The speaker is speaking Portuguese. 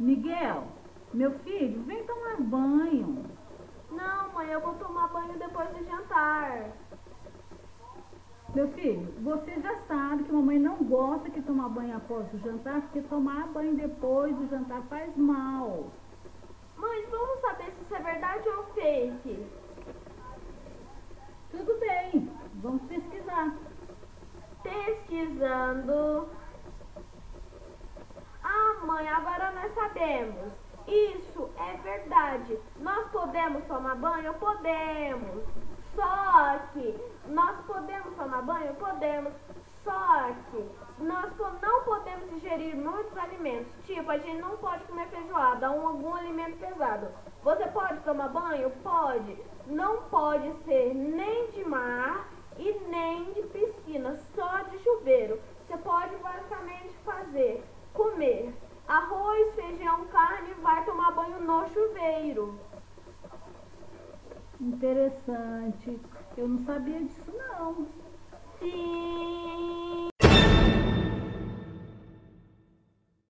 Miguel, meu filho, vem tomar banho. Não, mãe, eu vou tomar banho depois do jantar. Meu filho, você já sabe que mamãe não gosta que tomar banho após o jantar, porque tomar banho depois do jantar faz mal. Mãe, vamos saber se isso é verdade ou fake. Tudo bem, vamos pesquisar. Pesquisando. Ah, mãe, agora sabemos. Isso é verdade. Nós podemos tomar banho? Podemos. Só que nós podemos tomar banho? Podemos. Só que nós não podemos ingerir muitos alimentos. Tipo, a gente não pode comer feijoada ou algum alimento pesado. Você pode tomar banho? Pode. Não pode ser nem de mar e nem de piscina, só de chuveiro. Você pode basicamente fazer, arroz, feijão, carne, vai tomar banho no chuveiro. Interessante. Eu não sabia disso não. Sim.